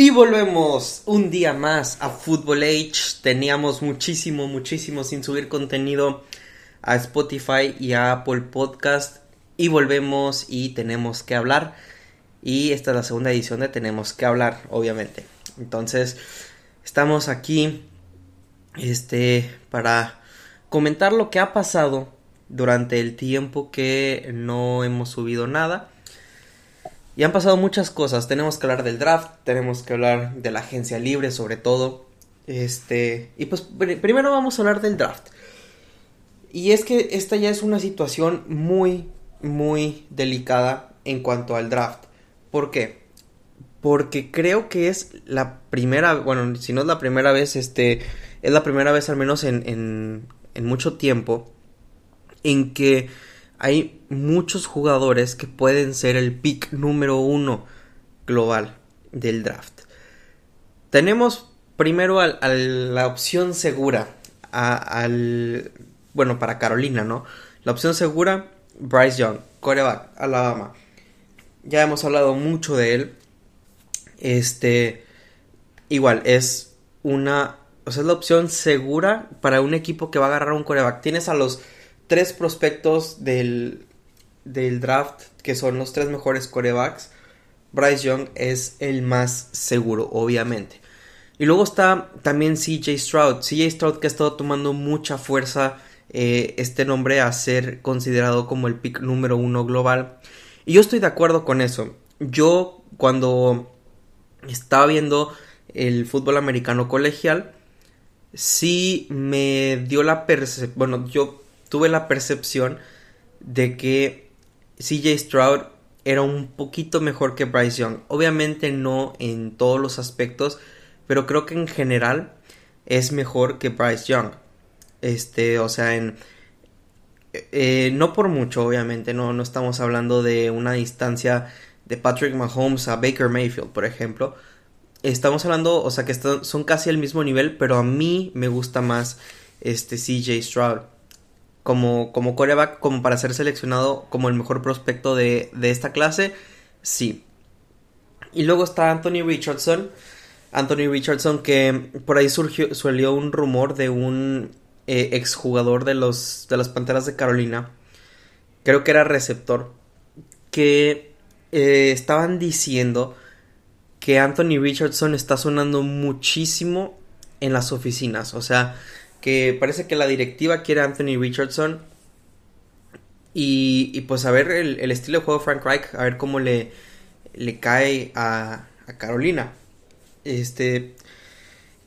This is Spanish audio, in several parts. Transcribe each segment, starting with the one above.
Y volvemos un día más a Football Age. Teníamos muchísimo, muchísimo sin subir contenido a Spotify y a Apple Podcast. Y volvemos y tenemos que hablar. Y esta es la segunda edición de Tenemos que hablar, obviamente. Entonces, estamos aquí este para comentar lo que ha pasado durante el tiempo que no hemos subido nada y han pasado muchas cosas. Tenemos que hablar del draft, tenemos que hablar de la agencia libre sobre todo. Este, y pues primero vamos a hablar del draft. Y es que esta ya es una situación muy, muy delicada en cuanto al draft. ¿Por qué? Porque creo que es la primera, bueno, si no es la primera vez, este, es la primera vez al menos en, en, en mucho tiempo en que hay muchos jugadores que pueden ser el pick número uno global del draft. Tenemos primero la opción segura, al, bueno, para Carolina, ¿no? La opción segura, Bryce Young, coreback, Alabama. Ya hemos hablado mucho de él. Este, igual, es una, o sea, es la opción segura para un equipo que va a agarrar un coreback. Tienes a los tres prospectos del, del draft, que son los tres mejores corebacks, Bryce Young es el más seguro, obviamente. Y luego está también CJ Stroud. CJ Stroud que ha estado tomando mucha fuerza eh, este nombre a ser considerado como el pick número uno global. Y yo estoy de acuerdo con eso. Yo cuando estaba viendo el fútbol americano colegial, sí me dio la percepción, bueno, yo tuve la percepción de que CJ Stroud era un poquito mejor que Bryce Young. Obviamente no en todos los aspectos, pero creo que en general es mejor que Bryce Young. Este, o sea, en eh, no por mucho, obviamente, no, no estamos hablando de una distancia de Patrick Mahomes a Baker Mayfield, por ejemplo. Estamos hablando, o sea, que son casi al mismo nivel, pero a mí me gusta más este CJ Stroud como, como coreback, como para ser seleccionado como el mejor prospecto de, esta clase, sí. Y luego está Anthony Richardson. Anthony Richardson que por ahí surgió, salió un rumor de un eh, exjugador de, los, de las Panteras de Carolina. Creo que era receptor. Que eh, estaban diciendo que Anthony Richardson está sonando muchísimo en las oficinas. O sea, que parece que la directiva quiere a Anthony Richardson. Y, pues a ver el, estilo de juego de Frank Reich, a ver cómo le, le cae a, a Carolina. Este,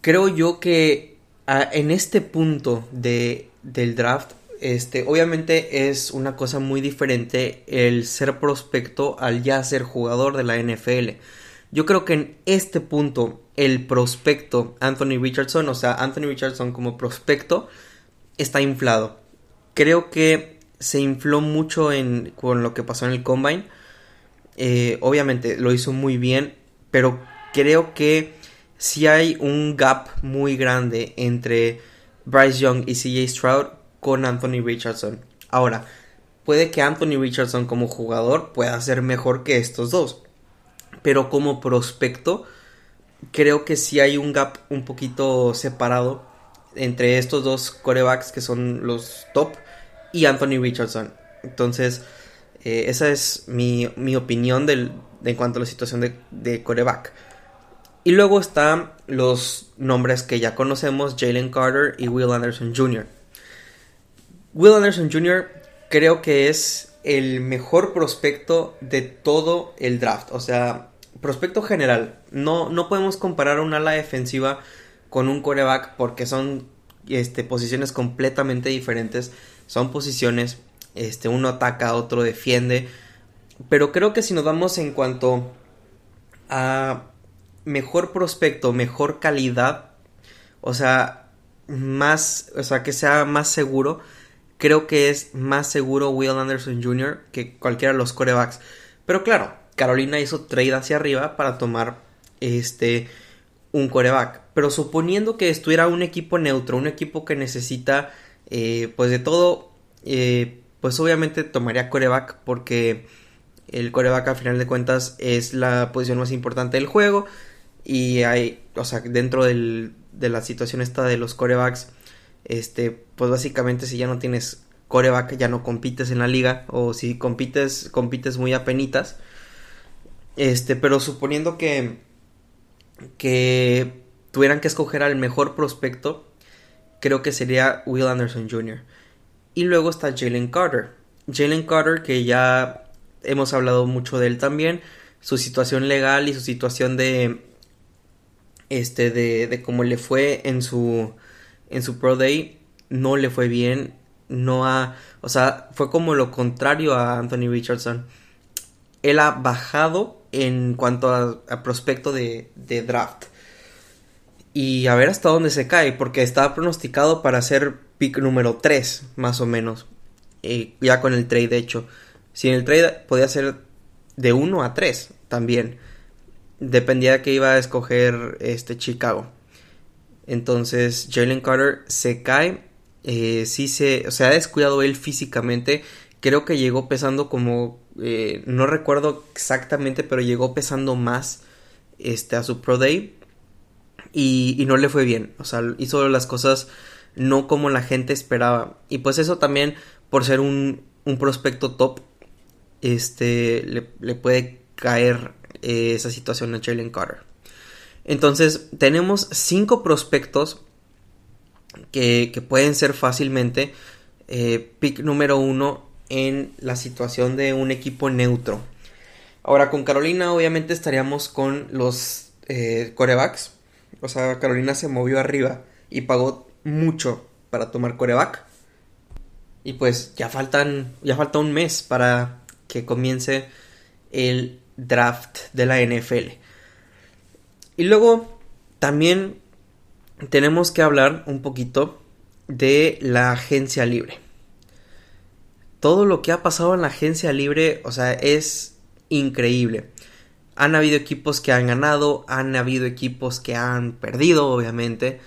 creo yo que en este punto de, del draft, este, obviamente es una cosa muy diferente el ser prospecto al ya ser jugador de la NFL. Yo creo que en este punto el prospecto Anthony Richardson, o sea, Anthony Richardson como prospecto, está inflado. Creo que se infló mucho en, con lo que pasó en el combine. Eh, obviamente lo hizo muy bien, pero creo que si hay un gap muy grande entre Bryce Young y CJ Stroud con Anthony Richardson. Ahora, puede que Anthony Richardson como jugador pueda ser mejor que estos dos, pero como prospecto creo que sí hay un gap un poquito separado entre estos dos corebacks que son los top y Anthony Richardson. Entonces, eh, esa es mi, opinión del, en cuanto a la situación de, de coreback. Y luego están los nombres que ya conocemos, Jalen Carter y Will Anderson Jr. Will Anderson Jr. creo que es el mejor prospecto de todo el draft. O sea, prospecto general, no, no podemos comparar un ala defensiva con un coreback porque son este, posiciones completamente diferentes. Son posiciones, este, uno ataca, otro defiende. Pero creo que si nos vamos en cuanto a mejor prospecto, mejor calidad, o sea, más, o sea, que sea más seguro, creo que es más seguro Will Anderson Jr. que cualquiera de los corebacks. Pero claro, Carolina hizo trade hacia arriba para tomar este un coreback. Pero suponiendo que estuviera un equipo neutro, un equipo que necesita eh, pues de todo, eh, pues obviamente tomaría coreback porque el coreback al final de cuentas es la posición más importante del juego Y hay, o sea, dentro del, de la situación esta de los corebacks, este, pues básicamente si ya no tienes coreback, ya no compites en la liga, o si compites, compites muy apenitas. Este, pero suponiendo que, que tuvieran que escoger al mejor prospecto, creo que sería Will Anderson Jr. Y luego está Jalen Carter. Jalen Carter, que ya hemos hablado mucho de él también, su situación legal y su situación de este de, de cómo le fue en su en su Pro Day no le fue bien, no ha, o sea, fue como lo contrario a Anthony Richardson. Él ha bajado en cuanto a, prospecto de, draft. Y a ver hasta dónde se cae, porque estaba pronosticado para ser pick número 3, más o menos. Eh, ya con el trade hecho. Si en el trade podía ser de 1 a 3 también. Dependía de que iba a escoger este Chicago. Entonces Jalen Carter se cae. Eh, sí se, se ha descuidado él físicamente. Creo que llegó pesando como, eh, no recuerdo exactamente, pero llegó pesando más este, a su Pro Day. Y, y no le fue bien. O sea, hizo las cosas no como la gente esperaba. Y pues eso también, por ser un, un prospecto top, este, le, le puede caer eh, esa situación a Jalen Carter. Entonces, tenemos cinco prospectos que, pueden ser fácilmente eh, pick número uno en la situación de un equipo neutro. Ahora, con Carolina, obviamente estaríamos con los eh, corebacks. O sea, Carolina se movió arriba y pagó mucho para tomar coreback. Y pues ya faltan. Ya falta un mes para que comience el draft de la NFL. Y luego también tenemos que hablar un poquito de la agencia libre. Todo lo que ha pasado en la agencia libre, o sea, es increíble. Han habido equipos que han ganado, han habido equipos que han perdido, obviamente.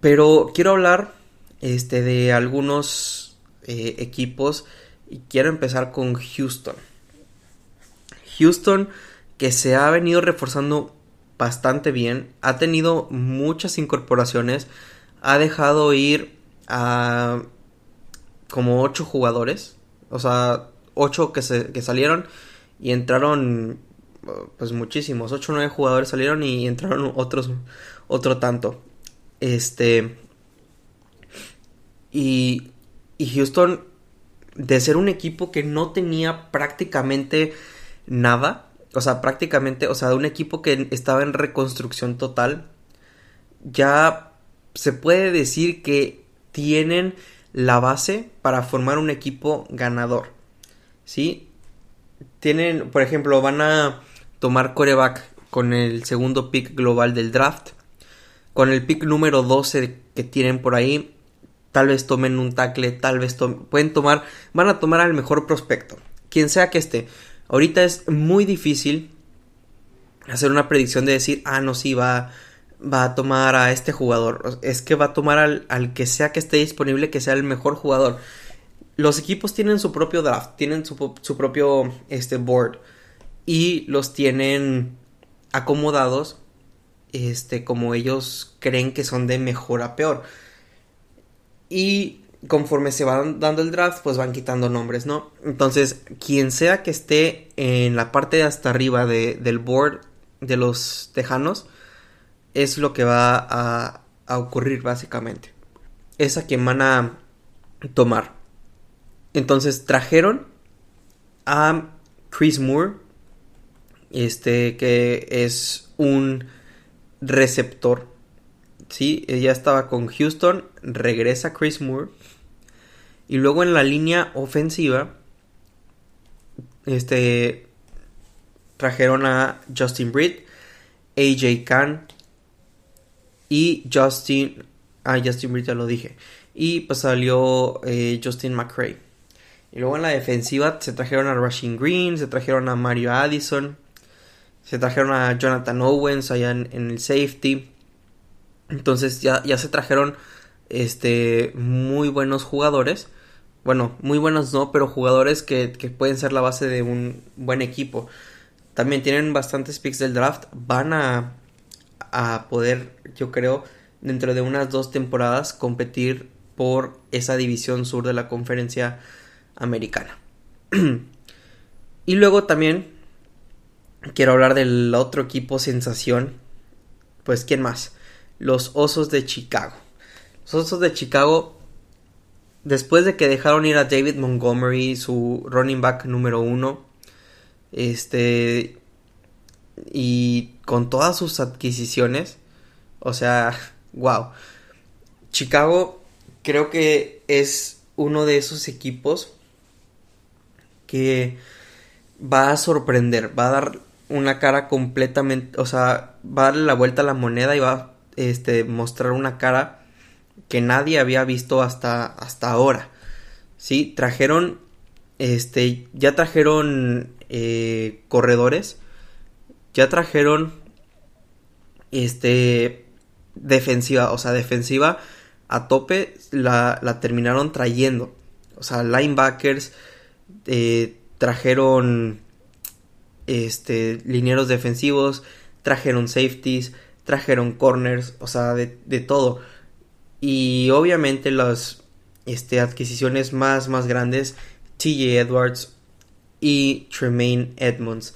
Pero quiero hablar este, de algunos eh, equipos y quiero empezar con Houston. Houston que se ha venido reforzando bastante bien, ha tenido muchas incorporaciones, ha dejado ir a como ocho jugadores, o sea, ocho que, se, que salieron y entraron pues muchísimos, ocho o nueve jugadores salieron y entraron otros, otro tanto. Este, y, y Houston, de ser un equipo que no tenía prácticamente nada, o sea, prácticamente, o sea, un equipo que estaba en reconstrucción total, ya se puede decir que tienen la base para formar un equipo ganador. ¿Sí? Tienen, por ejemplo, van a tomar coreback con el segundo pick global del draft. Con el pick número 12 que tienen por ahí, tal vez tomen un tackle, tal vez pueden tomar, van a tomar al mejor prospecto, quien sea que esté. Ahorita es muy difícil hacer una predicción de decir, ah, no, sí, va, va a tomar a este jugador. Es que va a tomar al, que sea que esté disponible, que sea el mejor jugador. Los equipos tienen su propio draft, tienen su, propio este, board y los tienen acomodados este, como ellos creen que son de mejor a peor. Y conforme se van dando el draft, pues van quitando nombres, ¿no? Entonces, quien sea que esté en la parte de hasta arriba del board de los tejanos, es lo que va a, a ocurrir básicamente. Es a quien van a tomar. Entonces, trajeron a Chris Moore, este que es un receptor. Sí, ya estaba con Houston, regresa Chris Moore y luego en la línea ofensiva, este, trajeron a Justin Britt, AJ Khan y Justin, ah, Justin Britt ya lo dije, y pues salió eh, Justin McRae. Y luego en la defensiva se trajeron a Rushing Green, se trajeron a Mario Addison, se trajeron a Jonathan Owens allá en, en el safety. Entonces ya, ya se trajeron este, muy buenos jugadores. Bueno, muy buenos no, pero jugadores que, pueden ser la base de un buen equipo. También tienen bastantes picks del draft. Van a, a poder, yo creo, dentro de unas dos temporadas competir por esa división sur de la conferencia americana. y luego también quiero hablar del otro equipo sensación. Pues, ¿quién más? Los Osos de Chicago. Los Osos de Chicago, después de que dejaron ir a David Montgomery, su running back número uno, este, y con todas sus adquisiciones, o sea, wow. Chicago creo que es uno de esos equipos que va a sorprender, va a dar una cara completamente, o sea, va a darle la vuelta a la moneda y va a este, mostrar una cara que nadie había visto hasta, hasta ahora. Sí, trajeron, este, ya trajeron eh, corredores, ya trajeron, este, defensiva, o sea, defensiva a tope la, la terminaron trayendo. O sea, linebackers, eh, trajeron este, linieros defensivos, trajeron safeties, trajeron corners, o sea, de, todo. Y obviamente las este, adquisiciones más, más grandes, TJ Edwards y Tremaine Edmonds.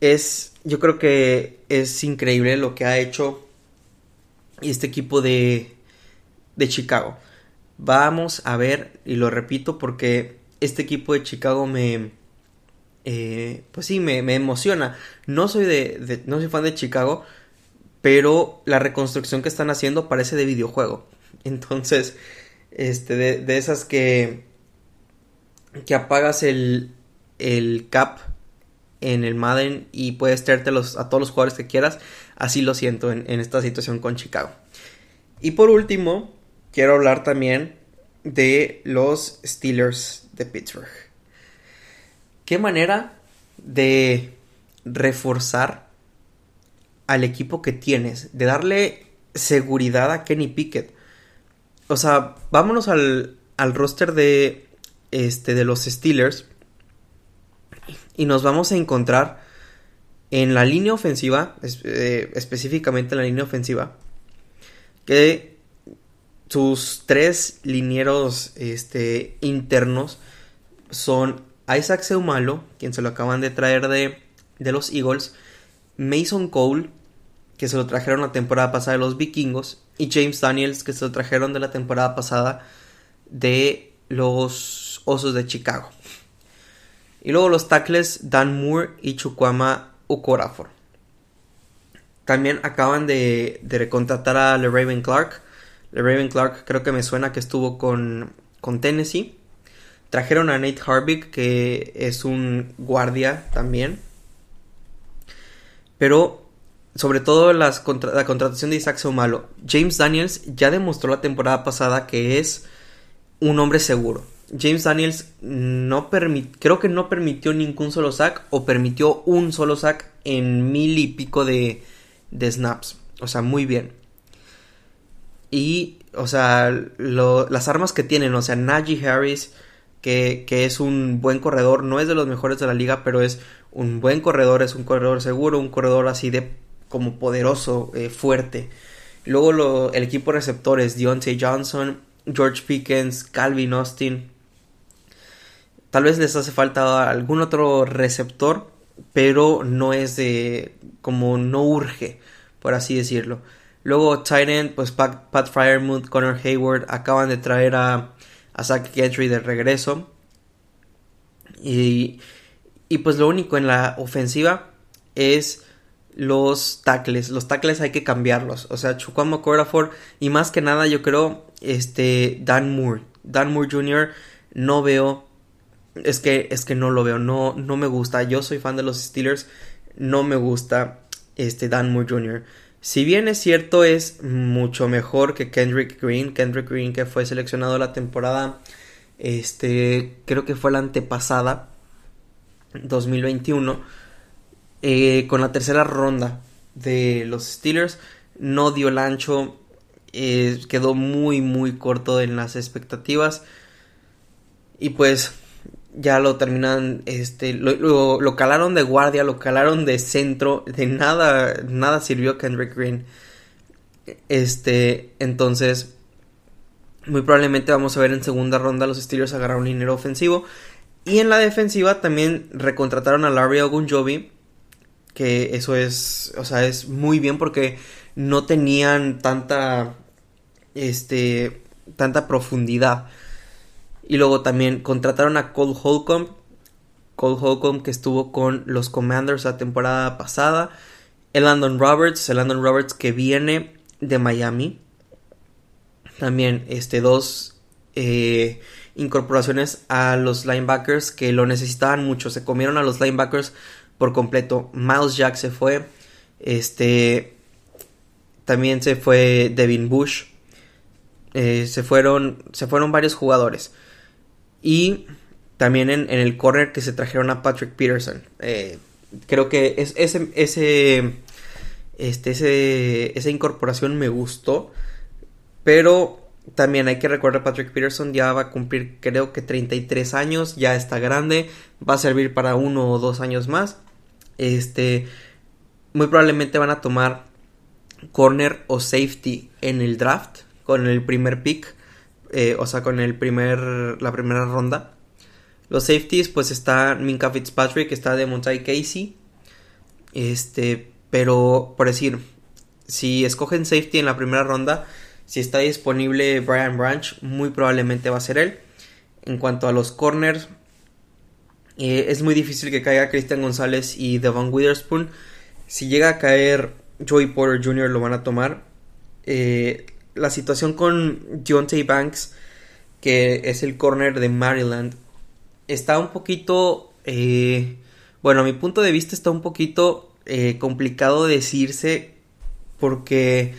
Es, yo creo que es increíble lo que ha hecho este equipo de, de Chicago. Vamos a ver, y lo repito porque este equipo de Chicago me, eh, pues sí, me, emociona. No soy de, no soy fan de Chicago, pero la reconstrucción que están haciendo parece de videojuego. Entonces, este, de, esas que, que apagas el, el cap en el Madden y puedes traerte a todos los jugadores que quieras. Así lo siento en, en esta situación con Chicago. Y por último, quiero hablar también de los Steelers de Pittsburgh. ¿Qué manera de reforzar al equipo que tienes? De darle seguridad a Kenny Pickett. O sea, vámonos al, al roster de, este, de los Steelers. Y nos vamos a encontrar en la línea ofensiva, eh, específicamente en la línea ofensiva, que sus tres linieros este, internos son Isaac Seumalo, quien se lo acaban de traer de, de los Eagles, Mason Cole, que se lo trajeron la temporada pasada de los Vikingos, y James Daniels, que se lo trajeron de la temporada pasada de los Osos de Chicago. Y luego los tackles Dan Moore y Chukwama Ukorafor. También acaban de, de recontratar a LeRaven Clark. LeRaven Clark creo que me suena que estuvo con, con Tennessee. Trajeron a Nate Harvick, que es un guardia también. Pero sobre todo la contratación de Isaac Somalo. James Daniels ya demostró la temporada pasada que es un hombre seguro. James Daniels no creo que no permitió ningún solo sack o permitió un solo sack en mil y pico de, snaps. O sea, muy bien. Y, o sea, las armas que tienen, o sea, Najee Harris, que, que, es un buen corredor, no es de los mejores de la liga, pero es un buen corredor, es un corredor seguro, un corredor así de como poderoso, eh, fuerte. Luego el equipo de receptores, Deontay Johnson, George Pickens, Calvin Austin. Tal vez les hace falta algún otro receptor, pero no es de como no urge, por así decirlo. Luego Titan, pues Pat, Pat Fryermuth, Connor Hayward acaban de traer a, a Zach Gentry de regreso. Y, y pues lo único en la ofensiva es los tackles. Los tackles hay que cambiarlos. O sea, Chukwama Corafor y más que nada yo creo este Dan Moore. Dan Moore Jr. no veo es que es que no lo veo, no no me gusta. Yo soy fan de los Steelers, no me gusta este Dan Moore Jr. Si bien es cierto, es mucho mejor que Kendrick Green. Kendrick Green que fue seleccionado la temporada, este, creo que fue la antepasada, 2021, eh, con la tercera ronda de los Steelers. No dio el ancho, eh, quedó muy, muy corto en las expectativas. Y pues ya lo terminan, este, lo, lo, calaron de guardia, lo calaron de centro, de nada, nada sirvió Kendrick Green. Este, entonces, muy probablemente vamos a ver en segunda ronda los Steelers agarrar un dinero ofensivo. Y en la defensiva también recontrataron a Larry Ogunjobi, que eso es, o sea, es muy bien porque no tenían tanta, este, tanta profundidad. Y luego también contrataron a Cole Holcomb. Cole Holcomb que estuvo con los Commanders la temporada pasada. El Landon Roberts. El Landon Roberts que viene de Miami. También este, dos eh, incorporaciones a los linebackers que lo necesitaban mucho. Se comieron a los linebackers por completo. Miles Jack se fue. Este. También se fue Devin Bush. Eh, se fueron. Se fueron varios jugadores. Y también en, el corner que se trajeron a Patrick Peterson. Eh, creo que es, ese, ese, este, ese, esa incorporación me gustó. Pero también hay que recordar Patrick Peterson ya va a cumplir creo que 33 años, ya está grande, va a servir para uno o dos años más. Este, muy probablemente van a tomar corner o safety en el draft con el primer pick. Eh, o sea, con el primer, la primera ronda. Los safeties, pues está Minka Fitzpatrick, está de Monty Casey. Este, pero por decir, si escogen safety en la primera ronda, si está disponible Brian Branch, muy probablemente va a ser él. En cuanto a los corners, eh, es muy difícil que caiga Christian González y Devon Witherspoon. Si llega a caer Joey Porter Jr., lo van a tomar. Eh, la situación con Deontay Banks, que es el corner de Maryland, está un poquito, eh, bueno, a mi punto de vista está un poquito eh, complicado decirse porque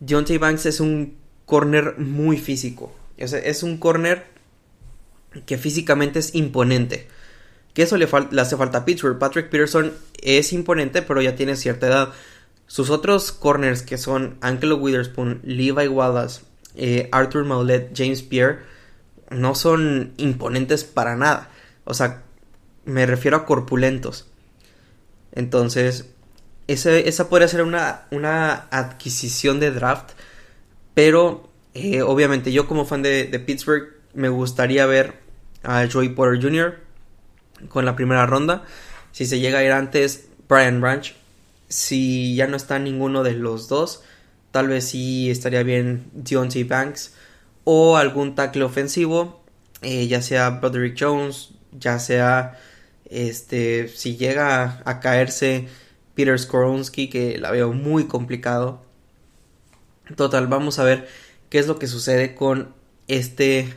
Deontay Banks es un corner muy físico. es un corner que físicamente es imponente. Que eso le, le hace falta a Pittsburgh. Patrick Peterson es imponente, pero ya tiene cierta edad. Sus otros corners que son Angelo Witherspoon, Levi Wallace, eh, Arthur Maulet, James Pierre, no son imponentes para nada. O sea, me refiero a corpulentos. Entonces, esa podría ser una, una adquisición de draft. Pero, eh, obviamente, yo como fan de, de, Pittsburgh, me gustaría ver a Joey Porter Jr. con la primera ronda. Si se llega a ir antes, Brian Branch si ya no está ninguno de los dos, tal vez sí estaría bien Deontay Banks o algún tackle ofensivo, eh, ya sea Broderick Jones, ya sea este si llega a caerse Peter Skoronsky que la veo muy complicado. Total, vamos a ver qué es lo que sucede con este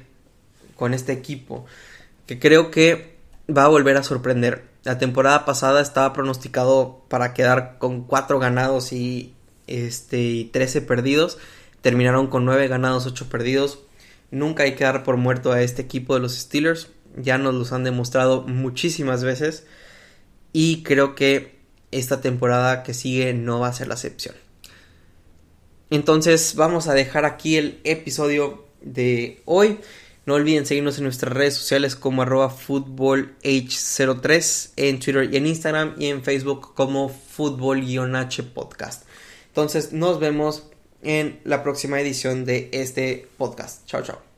con este equipo que creo que va a volver a sorprender. La temporada pasada estaba pronosticado para quedar con 4 ganados y, este, y 13 perdidos. Terminaron con 9 ganados, 8 perdidos. Nunca hay que dar por muerto a este equipo de los Steelers. Ya nos los han demostrado muchísimas veces. Y creo que esta temporada que sigue no va a ser la excepción. Entonces vamos a dejar aquí el episodio de hoy. No olviden seguirnos en nuestras redes sociales como arroba futbolh03 en Twitter y en Instagram y en Facebook como fútbol-h podcast. Entonces nos vemos en la próxima edición de este podcast. Chao, chao.